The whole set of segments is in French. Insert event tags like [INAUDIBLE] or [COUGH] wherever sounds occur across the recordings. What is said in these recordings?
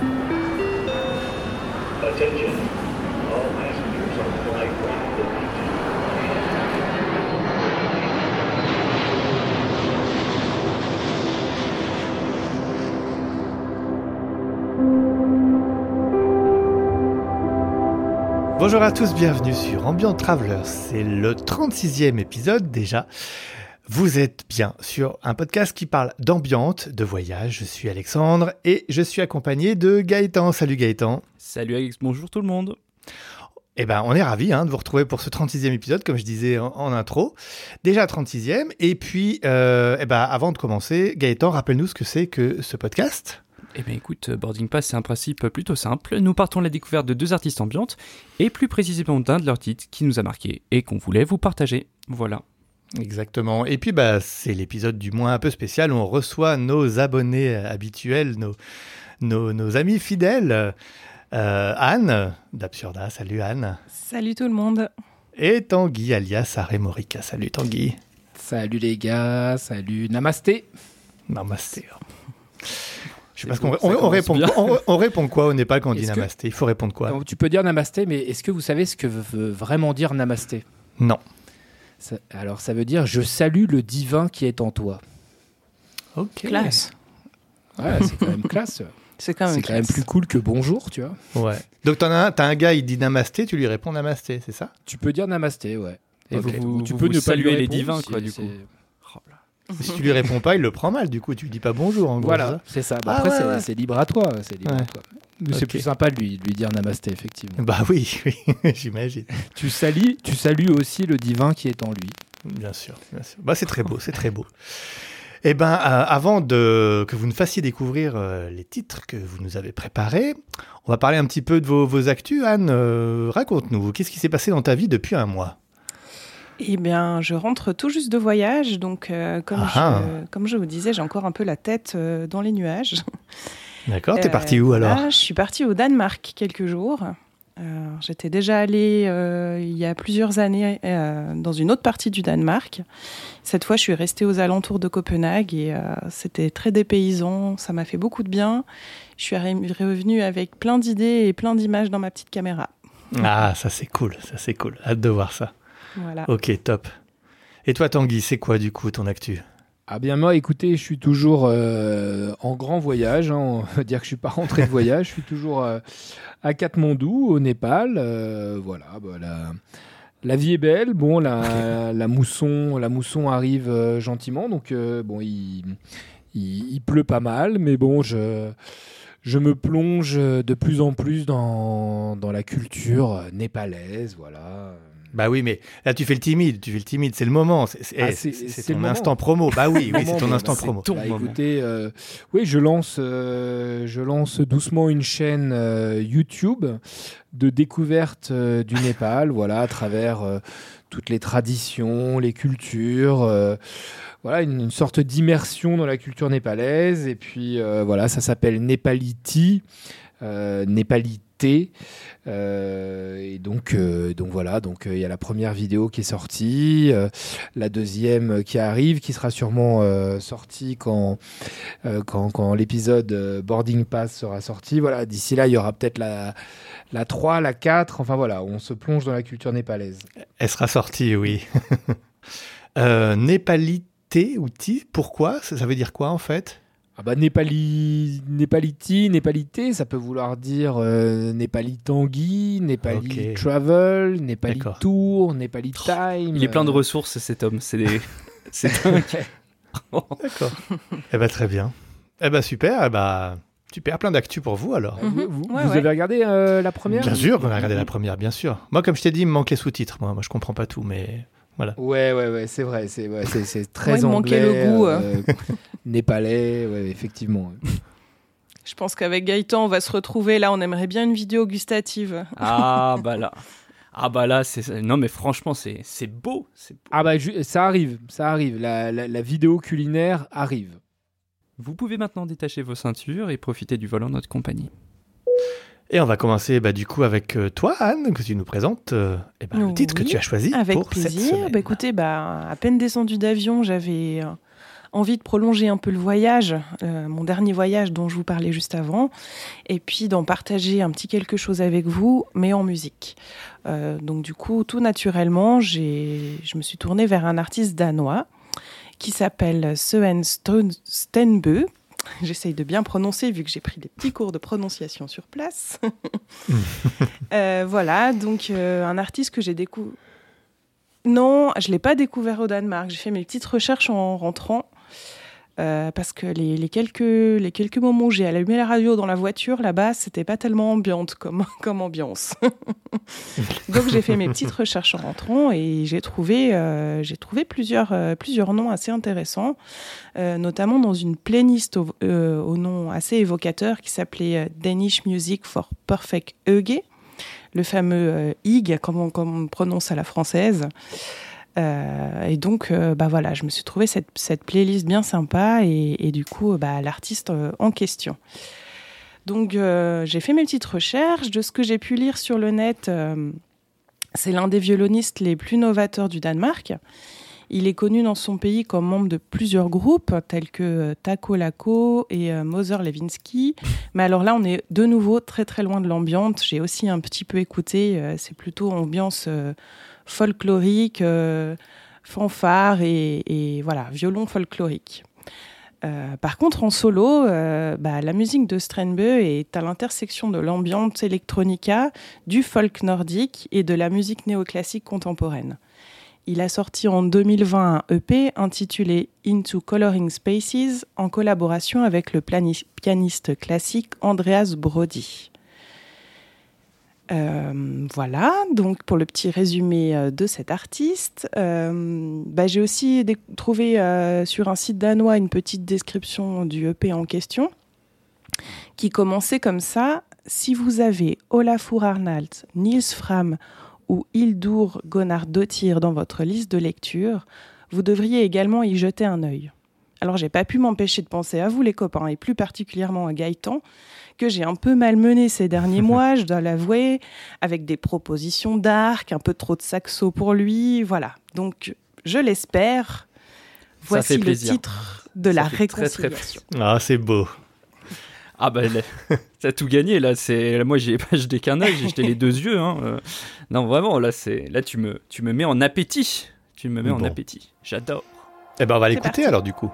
Attention, all passengers on flight 152. Bonjour à tous, bienvenue sur Ambient Traveler. C'est le 36e épisode déjà. Vous êtes bien sur un podcast qui parle d'ambiance, de voyage. Je suis Alexandre et je suis accompagné de Gaëtan. Salut Gaëtan. Salut Alex, bonjour tout le monde. Eh ben, on est ravis hein, de vous retrouver pour ce 36e épisode, comme je disais en, en intro. Déjà 36e. Et puis, euh, eh ben, avant de commencer, Gaëtan, rappelle-nous ce que c'est que ce podcast. Eh bien écoute, Boarding Pass c'est un principe plutôt simple. Nous partons à la découverte de deux artistes ambiantes et plus précisément d'un de leurs titres qui nous a marqué et qu'on voulait vous partager. Voilà. Exactement. Et puis, bah, c'est l'épisode du moins un peu spécial où on reçoit nos abonnés habituels, nos, nos, nos amis fidèles. Euh, Anne d'Absurda. Salut Anne. Salut tout le monde. Et Tanguy alias Aremorica. Salut Tanguy. Salut les gars, salut Namasté. Namasté. Je sais pas qu'on on, répond, on, on répond quoi au Népal quand on dit que- Namasté? Il faut répondre quoi? Tu peux dire Namasté, mais est-ce que vous savez ce que veut vraiment dire Namasté? Non. Ça- Alors ça veut dire je salue le divin qui est en toi. Ok. Classe. Ouais, c'est quand même [LAUGHS] classe. C'est quand même, C'est quand même plus cool que bonjour, tu vois. Ouais. Donc t'en as un, t'as un gars, il dit Namasté, tu lui réponds Namasté, c'est ça? Tu peux dire Namasté, ouais. Et vous, vous, tu vous peux vous ne pas lui saluer les divins, si quoi, du coup. Si tu lui réponds pas, il le prend mal. Du coup, tu lui dis pas bonjour. En gros, Voilà, c'est ça. Bon, Ah, après, ouais, c'est ouais. libre à toi. C'est libre Ouais. à toi. Mais c'est plus sympa de lui, de lui dire Namasté, effectivement. Bah oui, [LAUGHS] oui, j'imagine. tu, salues, tu salues aussi le divin qui est en lui. Bien sûr, bien sûr. Bah, c'est très beau, c'est très beau. Eh ben, euh, avant de que vous nous fassiez découvrir euh, les titres que vous nous avez préparés, on va parler un petit peu de vos, vos actus. Anne, euh, raconte-nous, qu'est-ce qui s'est passé dans ta vie depuis un mois? Eh bien, je rentre tout juste de voyage, donc euh, comme, Ah. je, comme je vous disais, j'ai encore un peu la tête euh, dans les nuages. D'accord, t'es Euh, parti où alors? là, Je suis partie au Danemark quelques jours. J'étais déjà allée il y a plusieurs années dans une autre partie du Danemark. Cette fois, je suis restée aux alentours de Copenhague et c'était très dépaysant. Ça m'a fait beaucoup de bien. Je suis revenue avec plein d'idées et plein d'images dans ma petite caméra. Ah, ça c'est cool, ça c'est cool. Hâte de voir ça. Voilà. Ok, top. Et toi, Tanguy, c'est quoi du coup ton actu? Ah bien moi, écoutez, je suis toujours euh, en grand voyage. hein. On va dire que je suis pas rentré de voyage. Je suis toujours euh, à Katmandou, au Népal. Euh, voilà, bah, la, la vie est belle. Bon, la, [LAUGHS] la mousson, la mousson arrive euh, gentiment. Donc euh, bon, il, il, il pleut pas mal, mais bon, je je me plonge de plus en plus dans, dans la culture népalaise. Voilà. Bah oui, mais là tu fais le timide, tu fais le timide, c'est le moment, c'est Ah, eh, ton moment. instant promo. Bah oui, oui, c'est ton instant promo. ton Bah, écoutez, euh, oui, je lance, euh, je lance doucement une chaîne euh, YouTube de découverte euh, du Népal, [LAUGHS] voilà, à travers euh, toutes les traditions, les cultures, euh, voilà, une, une sorte d'immersion dans la culture népalaise. Et puis euh, voilà, ça s'appelle Nepaliti, euh, Népalité. Euh, et donc, euh, donc voilà, donc euh, il y a la première vidéo qui est sortie, la deuxième qui arrive, qui sera sûrement sortie quand, quand, quand l'épisode Boarding Pass sera sorti. Voilà, d'ici là, il y aura peut-être la, la 3, la 4, enfin voilà, on se plonge dans la culture népalaise. Elle sera sortie, oui. [LAUGHS] Népalité ou pourquoi? Ça veut dire quoi en fait? Ah bah Népali, Népaliti, Népalité, ça peut vouloir dire euh, Népali Tanguy, Népali Ok. Travel, Népali. Tour, Népali Time. Il est plein de euh, ressources, cet homme. C'est des... [LAUGHS] c'est dingue. D'accord. eh ben très bien. Eh ben super, eh ben super, plein d'actu pour vous alors. Vous, vous- Ouais, vous ouais. avez regardé euh, la première? Bien sûr qu'on a regardé la première, bien sûr. Moi, comme je t'ai dit, il me manque les sous-titres. Moi, moi, je comprends pas tout, mais Ouais, ouais, ouais, c'est vrai, c'est ouais, [LAUGHS] très Ouais, anglais. manquait le goût, euh, [LAUGHS] népalais, ouais, effectivement. Je pense qu'avec Gaëtan, on va se retrouver. Là, on aimerait bien une vidéo gustative. Ah [LAUGHS] bah là. Ah bah là, c'est... Non mais franchement, c'est, beau. Ah bah, ça arrive, ça arrive. La, la- la vidéo culinaire arrive. Vous pouvez maintenant détacher vos ceintures et profiter du vol en notre compagnie. Et on va commencer bah, du coup avec euh, toi, Anne, que tu nous présentes euh, eh ben, le titre que tu as choisi Avec pour cette plaisir. semaine. Bah, écoutez, bah, à peine descendu d'avion, j'avais euh, envie de prolonger un peu le voyage, euh, mon dernier voyage dont je vous parlais juste avant, et puis d'en partager un petit quelque chose avec vous, mais en musique. Donc du coup, tout naturellement, je me suis tournée vers un artiste danois qui s'appelle Søen Stenbø. J'essaye de bien prononcer vu que j'ai pris des petits cours de prononciation sur place. [LAUGHS] Euh, voilà, donc un artiste que j'ai découvert. Non, je ne l'ai pas découvert au Danemark. J'ai fait mes petites recherches en rentrant. Euh, parce que les, quelques, les quelques moments où j'ai allumé la radio dans la voiture, là-bas, c'était pas tellement ambiante comme, [LAUGHS] comme ambiance. [LAUGHS] Donc j'ai fait mes petites recherches en rentrant et j'ai trouvé, euh, j'ai trouvé plusieurs, euh, plusieurs noms assez intéressants, notamment dans une playlist au, au, nom assez évocateur qui s'appelait Danish Music for Perfect Euge, le fameux IG, comme on, comme on prononce à la française. Euh, et donc, euh, bah voilà, je me suis trouvé cette, playlist bien sympa et, du coup, bah, l'artiste euh, en question. Donc, j'ai fait mes petites recherches. De ce que j'ai pu lire sur le net, c'est l'un des violonistes les plus novateurs du Danemark. Il est connu dans son pays comme membre de plusieurs groupes tels que Taco Laco et Moser Lewinsky. Mais alors là, on est de nouveau très très loin de l'ambiance. J'ai aussi un petit peu écouté. c'est plutôt ambiance folklorique, euh, fanfare et, voilà, violon folklorique. Euh, par contre, en solo, euh, bah, la musique de Strenbø est à l'intersection de l'ambiance electronica, du folk nordique et de la musique néoclassique contemporaine. Il a sorti en 2020 un EP intitulé Into Coloring Spaces en collaboration avec le pianiste classique Andreas Brody. Euh, voilà, donc pour le petit résumé euh, de cet artiste, euh, bah, j'ai aussi trouvé sur un site danois une petite description du EP en question qui commençait comme ça. Si vous avez Olafur Arnald, Niels Fram ou Hildur Gunnar Dottir dans votre liste de lecture, vous devriez également y jeter un œil. Alors j'ai pas pu m'empêcher de penser à vous les copains et plus particulièrement à Gaëtan que j'ai un peu malmené ces derniers [LAUGHS] mois, je dois l'avouer, avec des propositions d'arc, un peu trop de saxo pour lui, voilà. Donc, je l'espère. Voici le titre de la réconciliation. Ah, c'est beau. Ah bah ça [LAUGHS] tout gagné là. C'est moi j'ai [LAUGHS] pas jeté qu'un œil, j'ai jeté les deux yeux. Hein. Euh, non vraiment là c'est là tu me tu me mets en appétit. Tu me mets en appétit. J'adore. Eh ben on va l'écouter alors du coup.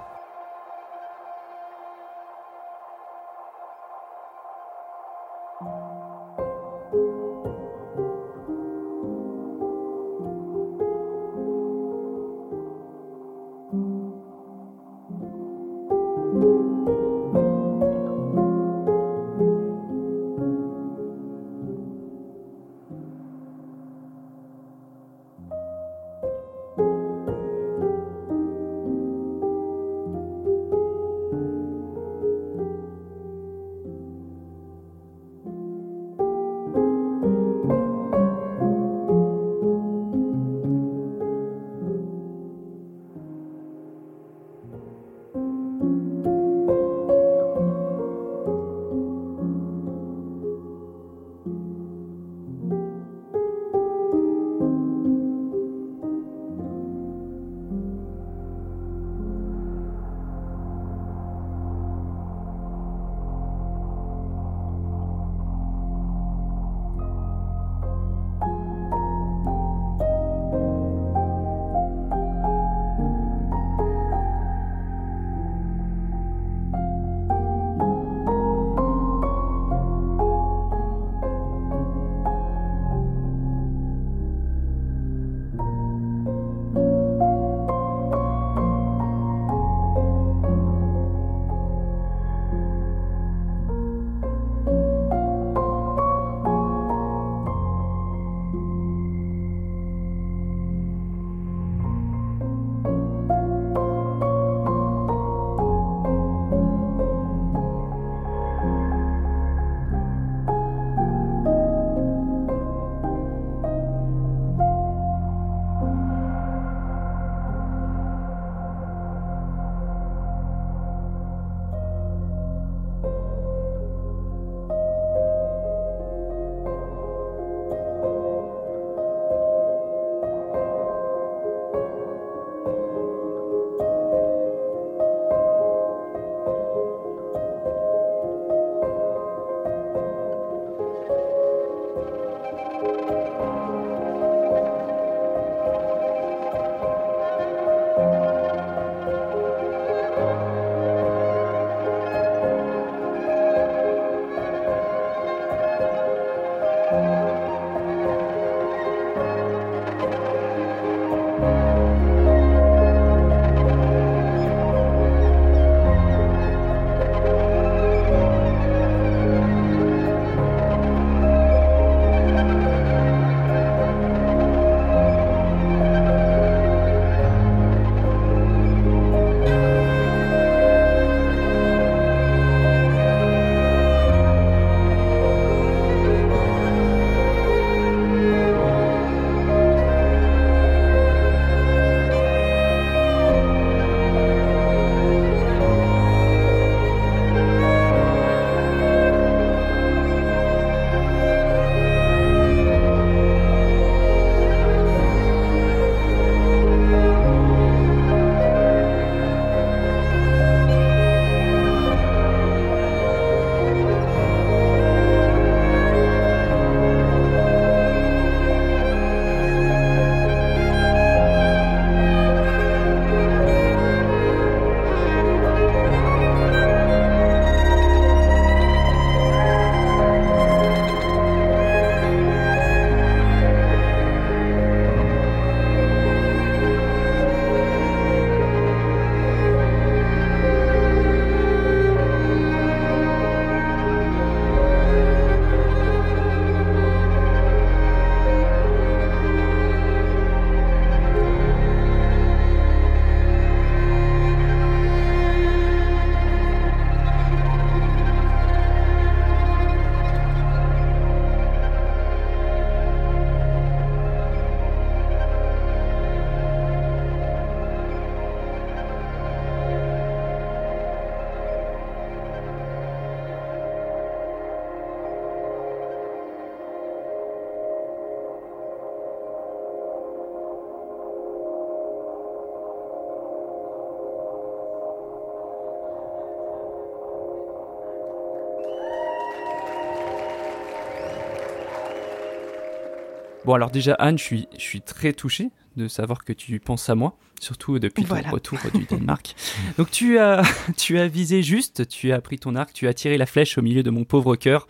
Bon, alors déjà, Anne, je suis, je suis très touché de savoir que tu penses à moi, surtout depuis ton retour du Danemark. [LAUGHS] Donc tu as, [LAUGHS] tu as visé juste, tu as pris ton arc, tu as tiré la flèche au milieu de mon pauvre cœur.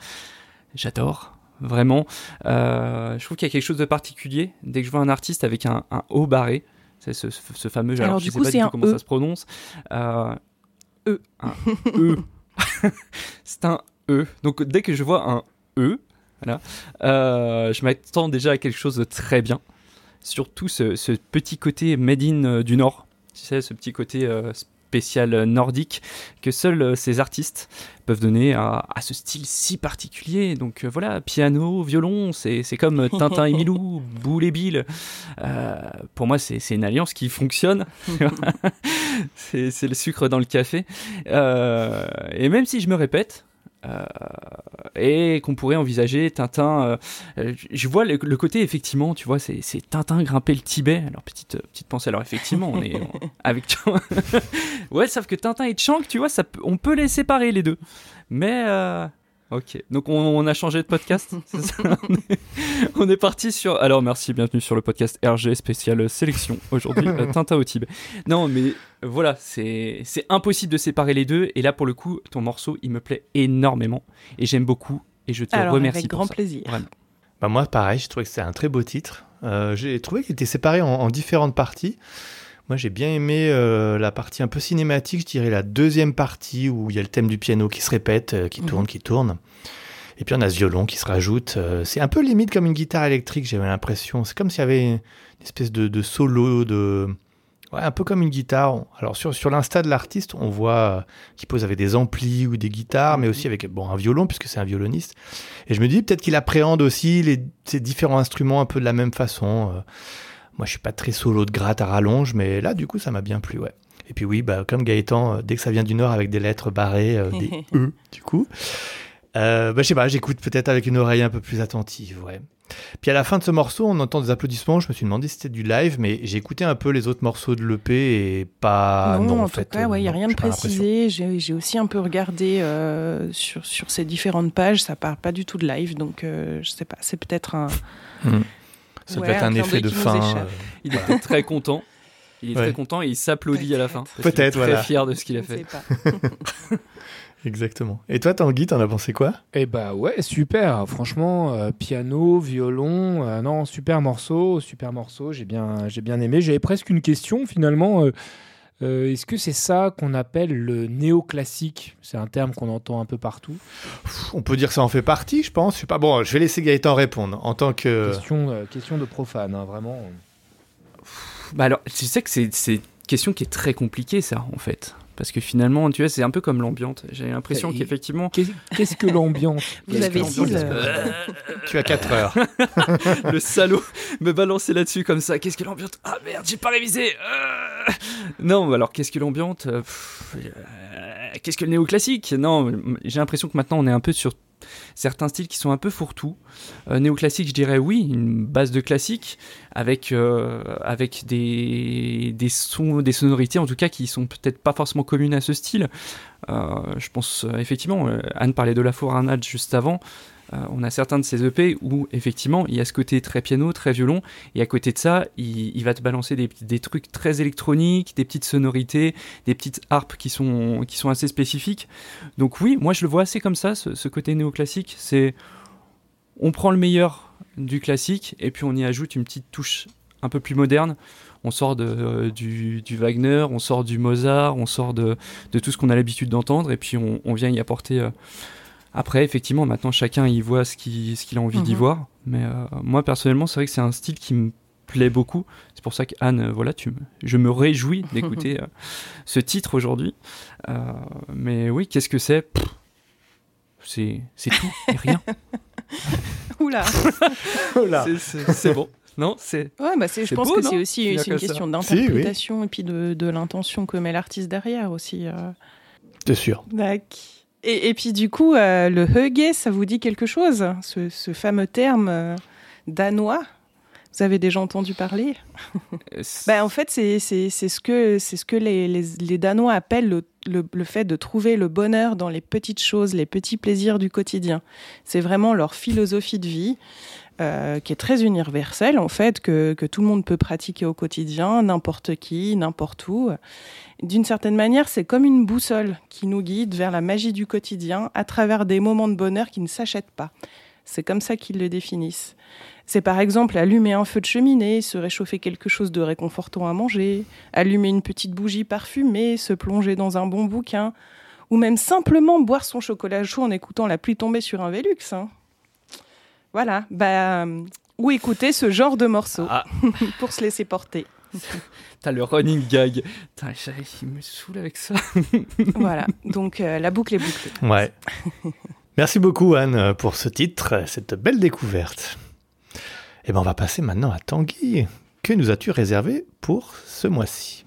J'adore, vraiment. Euh, je trouve qu'il y a quelque chose de particulier dès que je vois un artiste avec un, haut barré. C'est ce, fameux, alors, je ne sais pas du tout comment ça e. se prononce. Euh, [LAUGHS] e. Un E. c'est un E. Donc dès que je vois un E, voilà, euh, je m'attends déjà à quelque chose de très bien surtout ce, petit côté made in euh, du Nord, tu sais, ce petit côté euh, spécial nordique que seuls ces artistes peuvent donner à, ce style si particulier. Donc voilà, piano, violon, c'est comme Tintin et [LAUGHS] Milou, Boule et Bill. pour moi, c'est une alliance qui fonctionne. [LAUGHS] [LAUGHS] c'est le sucre dans le café. et même si je me répète, et qu'on pourrait envisager Tintin. Euh, je vois le, côté effectivement, tu vois, c'est Tintin grimper le Tibet. Alors petite petite pensée. Alors effectivement, on est [LAUGHS] avec [LAUGHS] ouais, sauf que Tintin et Chang, tu vois, ça on peut les séparer les deux. Mais euh, Ok, donc on, a changé de podcast. [LAUGHS] on est parti sur. Alors merci, bienvenue sur le podcast RG spécial sélection aujourd'hui, [LAUGHS] euh, Tintin au Tibet. Non, mais voilà, c'est impossible de séparer les deux. Et là, pour le coup, ton morceau, il me plaît énormément et j'aime beaucoup. Et je te Alors, remercie. Avec grand plaisir. Bah moi, pareil, je trouvais que c'était un très beau titre. Euh, j'ai trouvé qu'il était séparé en différentes parties. Moi, j'ai bien aimé euh, la partie un peu cinématique, je dirais la deuxième partie où il y a le thème du piano qui se répète, euh, qui tourne, mhm. qui tourne. Et puis on a ce violon qui se rajoute. Euh, c'est un peu limite comme une guitare électrique, j'avais l'impression. C'est comme s'il y avait une espèce de, solo, de... Ouais, un peu comme une guitare. Alors sur, sur l'insta de l'artiste, on voit qu'il pose avec des amplis ou des guitares, mais aussi avec bon, un violon, puisque c'est un violoniste. Et je me dis peut-être qu'il appréhende aussi les, ces différents instruments un peu de la même façon. Moi, je suis pas très solo de gratte à rallonge, mais là, du coup, ça m'a bien plu, ouais. Et puis oui, bah, comme Gaëtan, euh, dès que ça vient du Nord avec des lettres barrées, euh, des [LAUGHS] E, du coup, euh, bah, je sais pas, j'écoute peut-être avec une oreille un peu plus attentive, ouais. Puis à la fin de ce morceau, on entend des applaudissements. Je me suis demandé si c'était du live, mais j'ai écouté un peu les autres morceaux de l'EP et pas. Non, en, fait, tout cas, il n'y a rien de précisé. J'ai aussi un peu regardé sur, sur ces différentes pages. Ça parle pas du tout de live, donc je sais pas. C'est peut-être un. Ça peut être un, effet de fin. Euh, il était très content. Il est très content et il s'applaudit à la fin. Peut-être, voilà. Très fier de ce qu'il a fait. [LAUGHS] Exactement. Et toi, Tanguy, t'en as pensé quoi? Eh bah ouais, super. Franchement, euh, piano, violon, euh, non, super morceau, super morceau. J'ai bien, j'ai bien aimé. J'avais presque une question finalement. Euh, est-ce que c'est ça qu'on appelle le néoclassique? C'est un terme qu'on entend un peu partout. On peut dire que ça en fait partie, je pense. Je sais pas. Bon, je vais laisser Gaëtan répondre en tant que question, euh, question de profane, hein, vraiment. Bah alors, tu sais que c'est une question qui est très compliquée, ça, en fait. Parce que finalement, tu vois, c'est un peu comme l'ambiance. J'ai l'impression qu'effectivement. Qu'est-ce que l'ambiance [LAUGHS] Vous avez [LAUGHS] Tu as 4 heures. [LAUGHS] le salaud me balancer là-dessus comme ça. Qu'est-ce que l'ambiance Ah merde, j'ai pas révisé. Euh. non, alors qu'est-ce que l'ambiance euh, Qu'est-ce que le néoclassique? Non, j'ai l'impression que maintenant on est un peu sur certains styles qui sont un peu fourre-tout. Euh, néoclassique, je dirais oui, une base de classique avec, euh, avec des, des sons, des sonorités en tout cas qui sont peut-être pas forcément communes à ce style. Euh, je pense effectivement, Anne parlait de la Foranade juste avant. Euh, on a certains de ces EP où effectivement il y a ce côté très piano, très violon, et à côté de ça, il, va te balancer des, trucs très électroniques, des petites sonorités, des petites harpes qui sont, qui sont assez spécifiques. Donc oui, moi je le vois assez comme ça, ce, côté néoclassique, c'est on prend le meilleur du classique et puis on y ajoute une petite touche un peu plus moderne. On sort de, euh, du, Wagner, on sort du Mozart, on sort de, tout ce qu'on a l'habitude d'entendre et puis on, vient y apporter euh, après, effectivement, maintenant chacun y voit ce qu'il a envie d'y mhm. voir. Mais euh, moi, personnellement, c'est vrai que c'est un style qui me plaît beaucoup. C'est pour ça qu'Anne, euh, voilà, tu me, je me réjouis [LAUGHS] d'écouter euh, ce titre aujourd'hui. mais oui, qu'est-ce que c'est? C'est tout et rien. [LAUGHS] Oula [LAUGHS] C'est bon. Non, c'est. Ouais, bah je pense que c'est aussi une question d'interprétation et puis de, de l'intention que met l'artiste derrière aussi. C'est sûr. D'accord. Et, puis du coup, euh, le hugge, ça vous dit quelque chose ce, fameux terme euh, danois? Vous avez déjà entendu parler? [LAUGHS] Ben, En fait, c'est c'est- c'est ce que, c'est ce que les, les, les Danois appellent le, le, le fait de trouver le bonheur dans les petites choses, les petits plaisirs du quotidien. C'est vraiment leur philosophie de vie. Euh, qui est très universelle en fait, que, que tout le monde peut pratiquer au quotidien, n'importe qui, n'importe où. D'une certaine manière, c'est comme une boussole qui nous guide vers la magie du quotidien à travers des moments de bonheur qui ne s'achètent pas. C'est comme ça qu'ils le définissent. C'est par exemple allumer un feu de cheminée, se réchauffer quelque chose de réconfortant à manger, allumer une petite bougie parfumée, se plonger dans un bon bouquin, ou même simplement boire son chocolat chaud en écoutant la pluie tomber sur un Velux. hein. Voilà, bah, euh, ou écouter ce genre de morceaux Ah. [LAUGHS] pour se laisser porter. [LAUGHS] T'as le running gag. Putain, il me saoule avec ça. [LAUGHS] voilà, donc euh, la boucle est bouclée. Ouais. Merci beaucoup, Anne, pour ce titre, cette belle découverte. Et ben, on va passer maintenant à Tanguy. Que nous as-tu réservé pour ce mois-ci?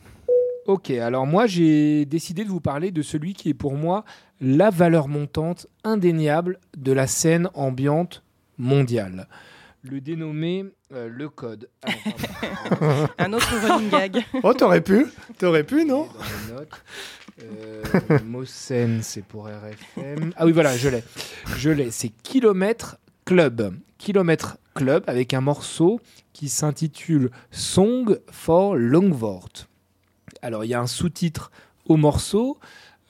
Ok, alors moi j'ai décidé de vous parler de celui qui est pour moi la valeur montante indéniable de la scène ambiante mondiale. Le dénommé euh, Le Code. Ah. [LAUGHS] Un autre running gag. [LAUGHS] Oh, t'aurais pu T'aurais pu, non Dans les notes. Euh, Mosen, c'est pour RFM. Ah oui, voilà, je l'ai. Je l'ai. C'est Kilomètre Club. Kilomètre Club avec un morceau qui s'intitule Song for Longvort. Alors, il y a un sous-titre au morceau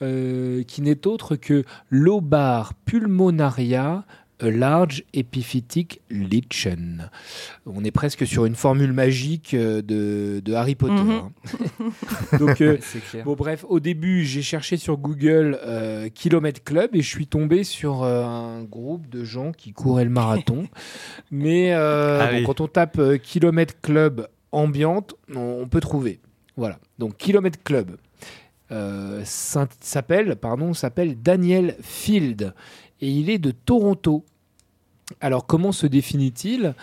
euh, qui n'est autre que Lobar pulmonaria. A large epiphytic lichen. On est presque sur une formule magique euh, de, de Harry Potter. Mhm. hein. [LAUGHS] Donc, euh. [LAUGHS] Bon bref, au début, j'ai cherché sur Google euh, Kilomètre Club et je suis tombé sur euh, un groupe de gens qui couraient le marathon. [LAUGHS] Mais euh, Ah bon, oui. quand on tape euh, Kilomètre Club ambiante, on, on peut trouver. Voilà. Donc Kilomètre Club euh, s'appelle, pardon, s'appelle Daniel Field et il est de Toronto. Alors comment se définit-il?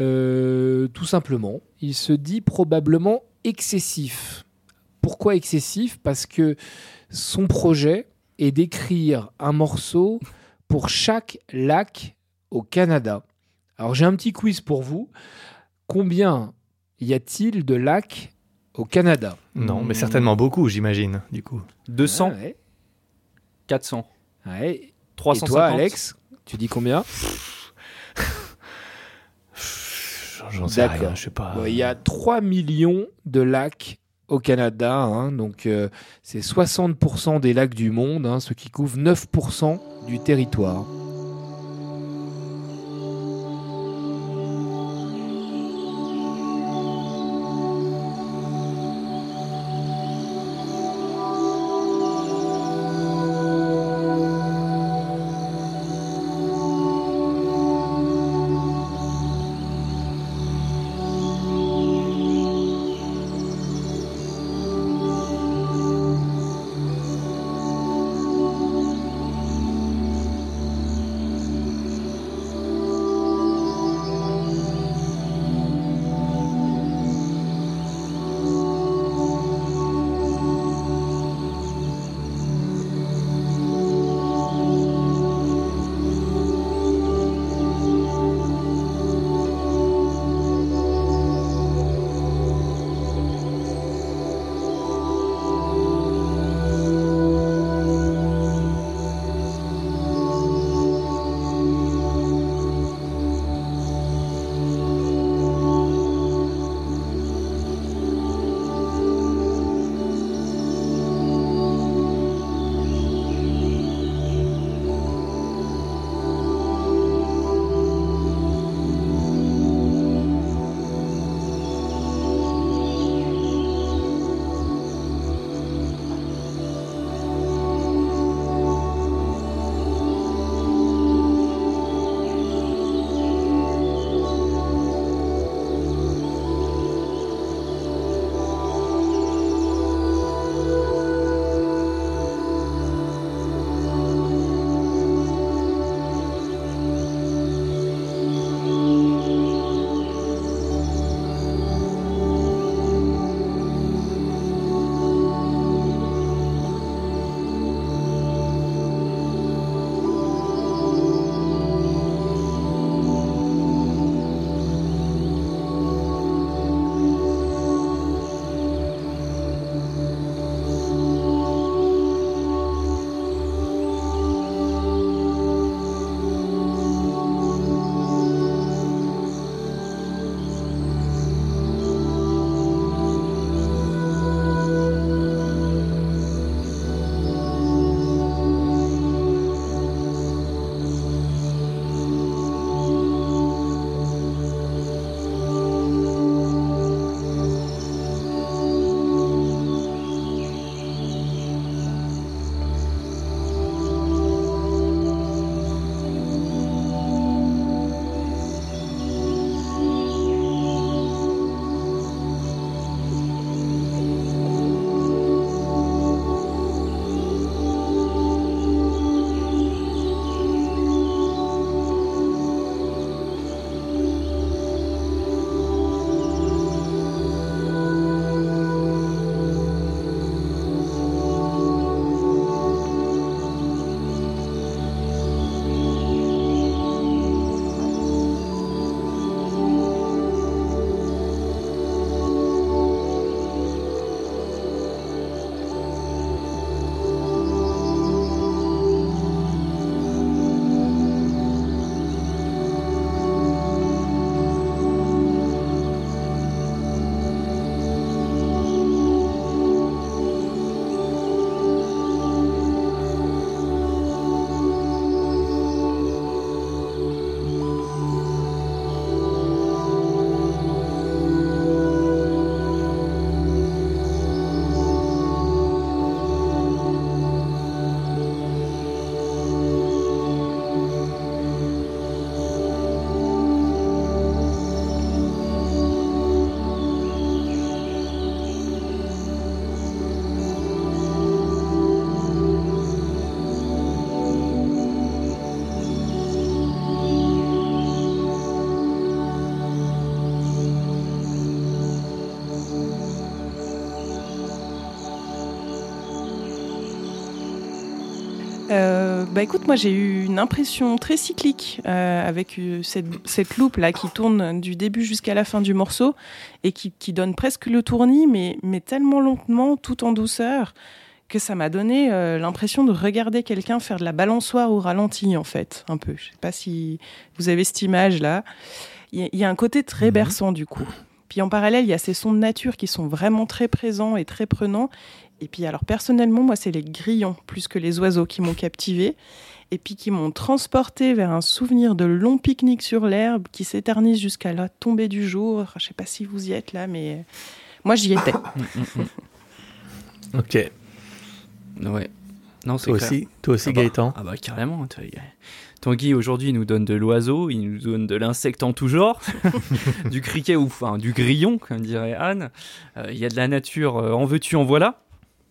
Euh, Tout simplement, il se dit probablement excessif. Pourquoi excessif? Parce que son projet est d'écrire un morceau pour chaque lac au Canada. Alors j'ai un petit quiz pour vous. Combien y a-t-il de lacs au Canada? Non, mais certainement beaucoup, j'imagine, du coup. 200, Ah ouais. 400, Ouais. Et 350. toi, Alex, tu dis combien J'en sais rien, je sais pas. Bon, Il y a 3 millions de lacs au Canada, hein, donc euh, c'est 60% des lacs du monde, hein, ce qui couvre 9% du territoire. Bah écoute, moi j'ai eu une impression très cyclique euh, avec euh, cette, cette loupe là qui tourne du début jusqu'à la fin du morceau et qui, qui donne presque le tournis, mais, mais tellement lentement, tout en douceur, que ça m'a donné euh, l'impression de regarder quelqu'un faire de la balançoire au ralenti en fait, un peu. Je sais pas si vous avez cette image là. Il y, y a un côté très Mhm. berçant du coup. Puis en parallèle, il y a ces sons de nature qui sont vraiment très présents et très prenants. Et puis alors personnellement, moi, c'est les grillons plus que les oiseaux qui m'ont captivé et puis qui m'ont transporté vers un souvenir de longs pique-niques sur l'herbe qui s'éternise jusqu'à la tombée du jour. Je sais pas si vous y êtes là, mais moi j'y étais. [LAUGHS] Ok. Ouais. Non, c'est Toi clair. aussi, toi aussi Ah bah, Gaëtan. Ah bah carrément. Tanguy aujourd'hui nous donne de l'oiseau, il nous donne de l'insecte en tout genre, [LAUGHS] du criquet ou enfin du grillon comme dirait Anne. Euh, Il y a de la nature, euh, en veux-tu en voilà.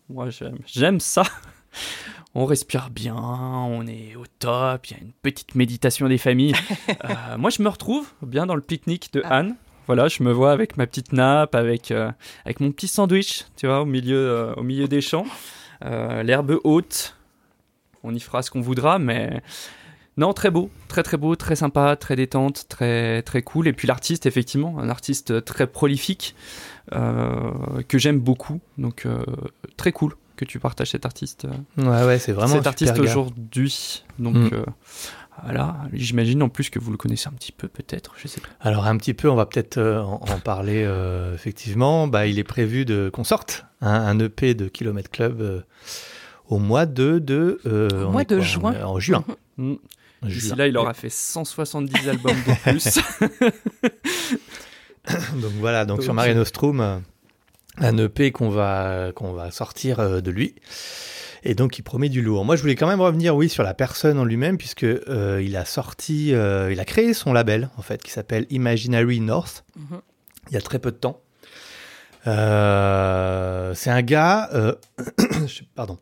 Moi j'aime, j'aime ça. [LAUGHS] On respire bien, on est au top, il y a une petite méditation des familles. [LAUGHS] Euh, moi je me retrouve bien dans le pique-nique de Ah. Anne. Voilà, je me vois avec ma petite nappe, avec, euh, avec mon petit sandwich, tu vois, au milieu, euh, au milieu des champs. L'herbe haute, on y fera ce qu'on voudra, mais non, très beau, très très beau, très sympa, très détente, très très cool. Et puis l'artiste, effectivement, un artiste très prolifique que j'aime beaucoup, donc euh, très cool que tu partages cet artiste, euh, Ouais, ouais, c'est vraiment un cet super artiste aujourd'hui. Donc Mm. euh, voilà, j'imagine en plus que vous le connaissez un petit peu, peut-être, je sais pas. Alors un petit peu, on va peut-être euh, en, en parler euh, effectivement. Bah, il est prévu de qu'on sorte hein, un EP de Kilomètre Club euh, au mois de, de euh, Au on mois de quoi juin. En juin. Mm. En D'ici juin. là, il aura fait 170 albums de [LAUGHS] plus. [LAUGHS] [COUGHS] Donc voilà, donc Donc, sur Mare Nostrum, euh, un EP qu'on va, qu'on va sortir euh, de lui. Et donc il promet du lourd. Moi je voulais quand même revenir, oui, sur la personne en lui-même, puisque euh, il a sorti, euh, il a créé son label, en fait, qui s'appelle Imaginary North, Mhm. il y a très peu de temps. Euh, c'est un gars, [COUGHS] pardon,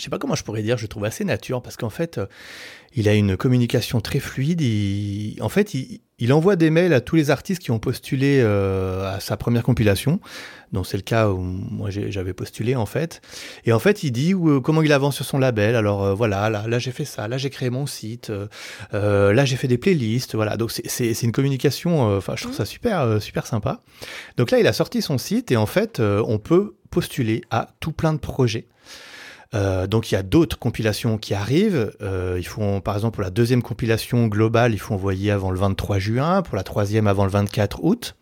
je sais pas comment je pourrais dire, je le trouve assez nature, parce qu'en fait, euh, il a une communication très fluide. il- en fait, il, il envoie des mails à tous les artistes qui ont postulé euh, à sa première compilation. Donc c'est le cas où moi j'avais postulé en fait. Et en fait, il dit où, euh, comment il avance sur son label. Alors euh, voilà, là, là j'ai fait ça, là j'ai créé mon site, euh, là j'ai fait des playlists. Voilà, donc c'est- une communication. Enfin, je trouve ça super euh, super sympa. Donc là, il a sorti son site et en fait, on peut postuler à tout plein de projets. Euh, donc il y a d'autres compilations qui arrivent. Euh, il faut, par exemple, pour la deuxième compilation globale, il faut envoyer avant le 23 juin. Pour la troisième, avant le 24 août.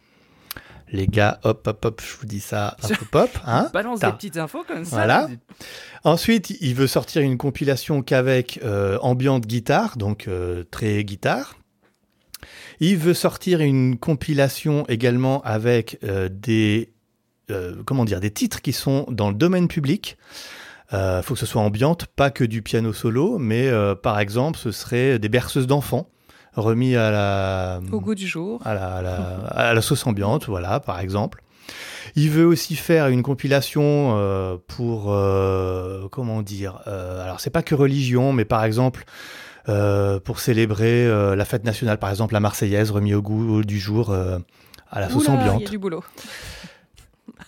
Les gars, hop, hop, hop, je vous dis ça, hop, hop, hop. Hein [LAUGHS] Balance des petites infos comme ça. Voilà. Ensuite, il veut sortir une compilation qu'avec euh, ambiante guitare, donc euh, très guitare. Il veut sortir une compilation également avec euh, des comment dire des titres qui sont dans le domaine public. Il faut que ce soit ambiante, pas que du piano solo, mais euh, par exemple, ce serait des berceuses d'enfants remis à la Au goût du jour. à la, à la, à la sauce ambiante, voilà, par exemple. Il veut aussi faire une compilation euh, pour, euh, comment dire, euh, alors c'est pas que religion, mais par exemple, euh, pour célébrer euh, la fête nationale, par exemple la Marseillaise, remis au goût du jour euh, à la sauce Oula, ambiante. Il y a du boulot.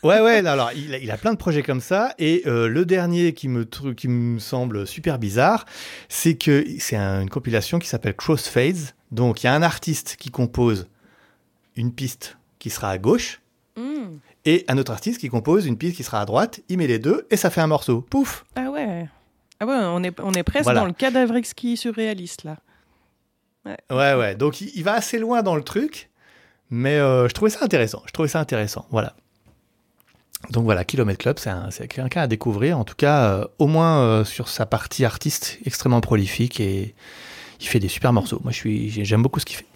Ouais, ouais, alors il a, il a plein de projets comme ça. Et euh, le dernier qui me, qui me semble super bizarre, c'est que c'est un- une compilation qui s'appelle Crossfades. Donc il y a un artiste qui compose une piste qui sera à gauche Hmm. et un autre artiste qui compose une piste qui sera à droite. Il met les deux et ça fait un morceau. Pouf Ah ouais. Ah ouais, on est, on est presque Voilà. dans le cadavre exquis surréaliste là. Ouais, ouais. Donc il, il va assez loin dans le truc, mais euh, je trouvais ça intéressant. Je trouvais ça intéressant. Voilà. Donc voilà, Kilomètre Club, c'est un- quelqu'un à découvrir. En tout cas, euh, au moins euh, sur sa partie artiste extrêmement prolifique et il fait des super morceaux. Moi, je suis, j'ai- j'aime beaucoup ce qu'il fait.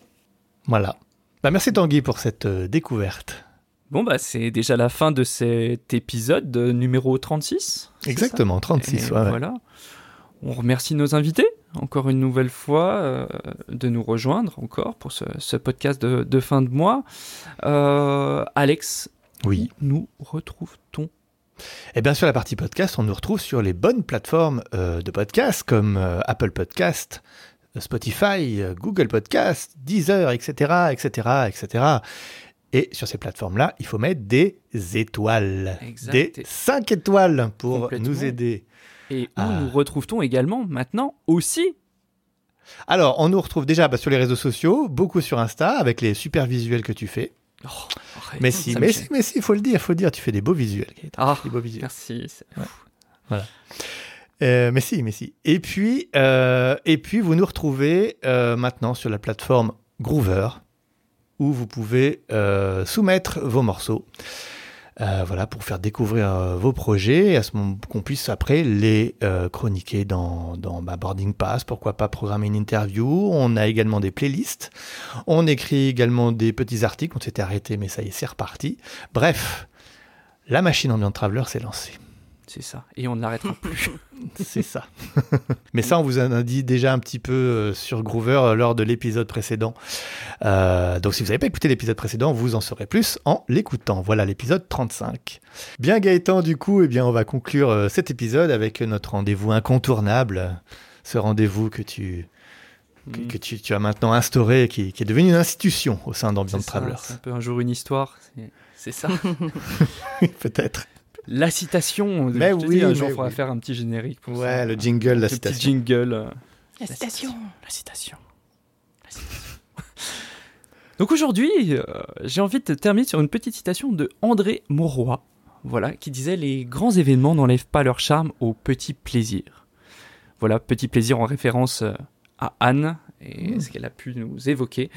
Voilà. Bah, merci Tanguy pour cette euh, découverte. Bon, bah, c'est déjà la fin de cet épisode numéro 36. c'est ça? Exactement, 36. Et ouais, ouais. Voilà. On remercie nos invités, encore une nouvelle fois, de nous rejoindre encore pour ce, ce podcast de, de fin de mois. Alex, Oui. où nous retrouve-t-on Et bien sur la partie podcast, on nous retrouve sur les bonnes plateformes euh, de podcast comme euh, Apple Podcast, euh, Spotify, euh, Google Podcast, Deezer, etc., etc., etc. Et sur ces plateformes-là, il faut mettre des étoiles, Exact. des 5 étoiles pour nous aider. Et où Ah. nous retrouve-t-on également maintenant aussi? Alors, on nous retrouve déjà bah, sur les réseaux sociaux, beaucoup sur Insta, avec les super visuels que tu fais. Oh, Mais si, mais si, mais si, il faut le dire, faut le dire, tu fais des beaux visuels. Ah, des beaux visuels. merci. c'est- Euh, mais si, mais si. Et puis, euh, et puis vous nous retrouvez euh, maintenant sur la plateforme Groover, où vous pouvez soumettre vos morceaux. Euh, voilà, pour faire découvrir euh, vos projets, et à ce moment qu'on puisse après les euh, chroniquer dans, dans bah, Boarding Pass, pourquoi pas programmer une interview. On a également des playlists. On écrit également des petits articles. On s'était arrêté, mais ça y est, c'est reparti. Bref, la machine Ambient Traveler s'est lancée. C'est ça. Et on ne l'arrêtera [LAUGHS] plus. [LAUGHS] C'est ça. [LAUGHS] Mais ça, on vous en a dit déjà un petit peu euh, sur Groover euh, lors de l'épisode précédent. Euh, donc, si vous n'avez pas écouté l'épisode précédent, vous en saurez plus en l'écoutant. Voilà l'épisode 35. Bien, Gaëtan, du coup, eh bien, on va conclure cet épisode avec notre rendez-vous incontournable. Ce rendez-vous que tu, que, Mm. que tu, tu as maintenant instauré, et qui, qui est devenu une institution au sein d'Ambient Travelers. C'est un peu un jour une histoire. c'est- C'est ça. Peut-être. La citation. Mais je oui, dis, un jour, il faudra oui. faire un petit générique. Pour Ouais, ça. le jingle, la Le petit citation. jingle. euh, La citation. La citation. La citation. Donc aujourd'hui, euh, j'ai envie de terminer sur une petite citation de André Mauroy, voilà, qui disait Les grands événements n'enlèvent pas leur charme aux petits plaisirs. Voilà, petit plaisir en référence euh, à Anne et ce qu'elle a pu nous évoquer.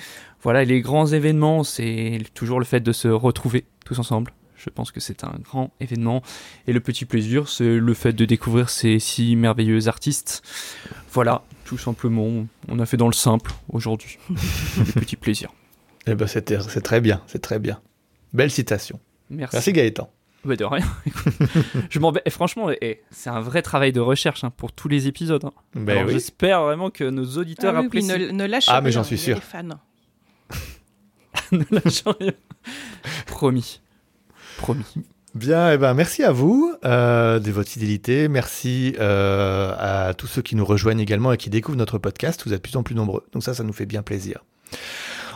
Voilà, et les grands événements, c'est toujours le fait de se retrouver tous ensemble. Je pense que c'est un grand événement. Et le petit plaisir, c'est le fait de découvrir ces si merveilleux artistes. Voilà, tout simplement, on a fait dans le simple aujourd'hui. [LAUGHS] le petit plaisir. Eh ben, c'était- c'est très bien, c'est très bien. Belle citation. Merci. Merci, Gaëtan. Ouais, de rien. [LAUGHS] Je m'en vais- et franchement, eh, c'est un vrai travail de recherche hein, pour tous les épisodes. hein. Ben oui. J'espère vraiment que nos auditeurs Ah oui, oui, apprécient. ne, ne lâche Ah, mais rien, j'en suis sûr. fans. [LAUGHS] Ne lâchons rien. Promis. Promis. Bien, eh ben, merci à vous euh, de votre fidélité. Merci euh, à tous ceux qui nous rejoignent également et qui découvrent notre podcast. Vous êtes de plus en plus nombreux. Donc ça, ça nous fait bien plaisir.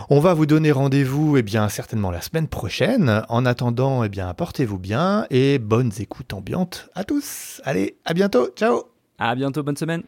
On va vous donner rendez-vous eh bien, certainement la semaine prochaine. En attendant, eh bien, portez-vous bien et bonnes écoutes ambiantes à tous. Allez, à bientôt. Ciao À bientôt, bonne semaine.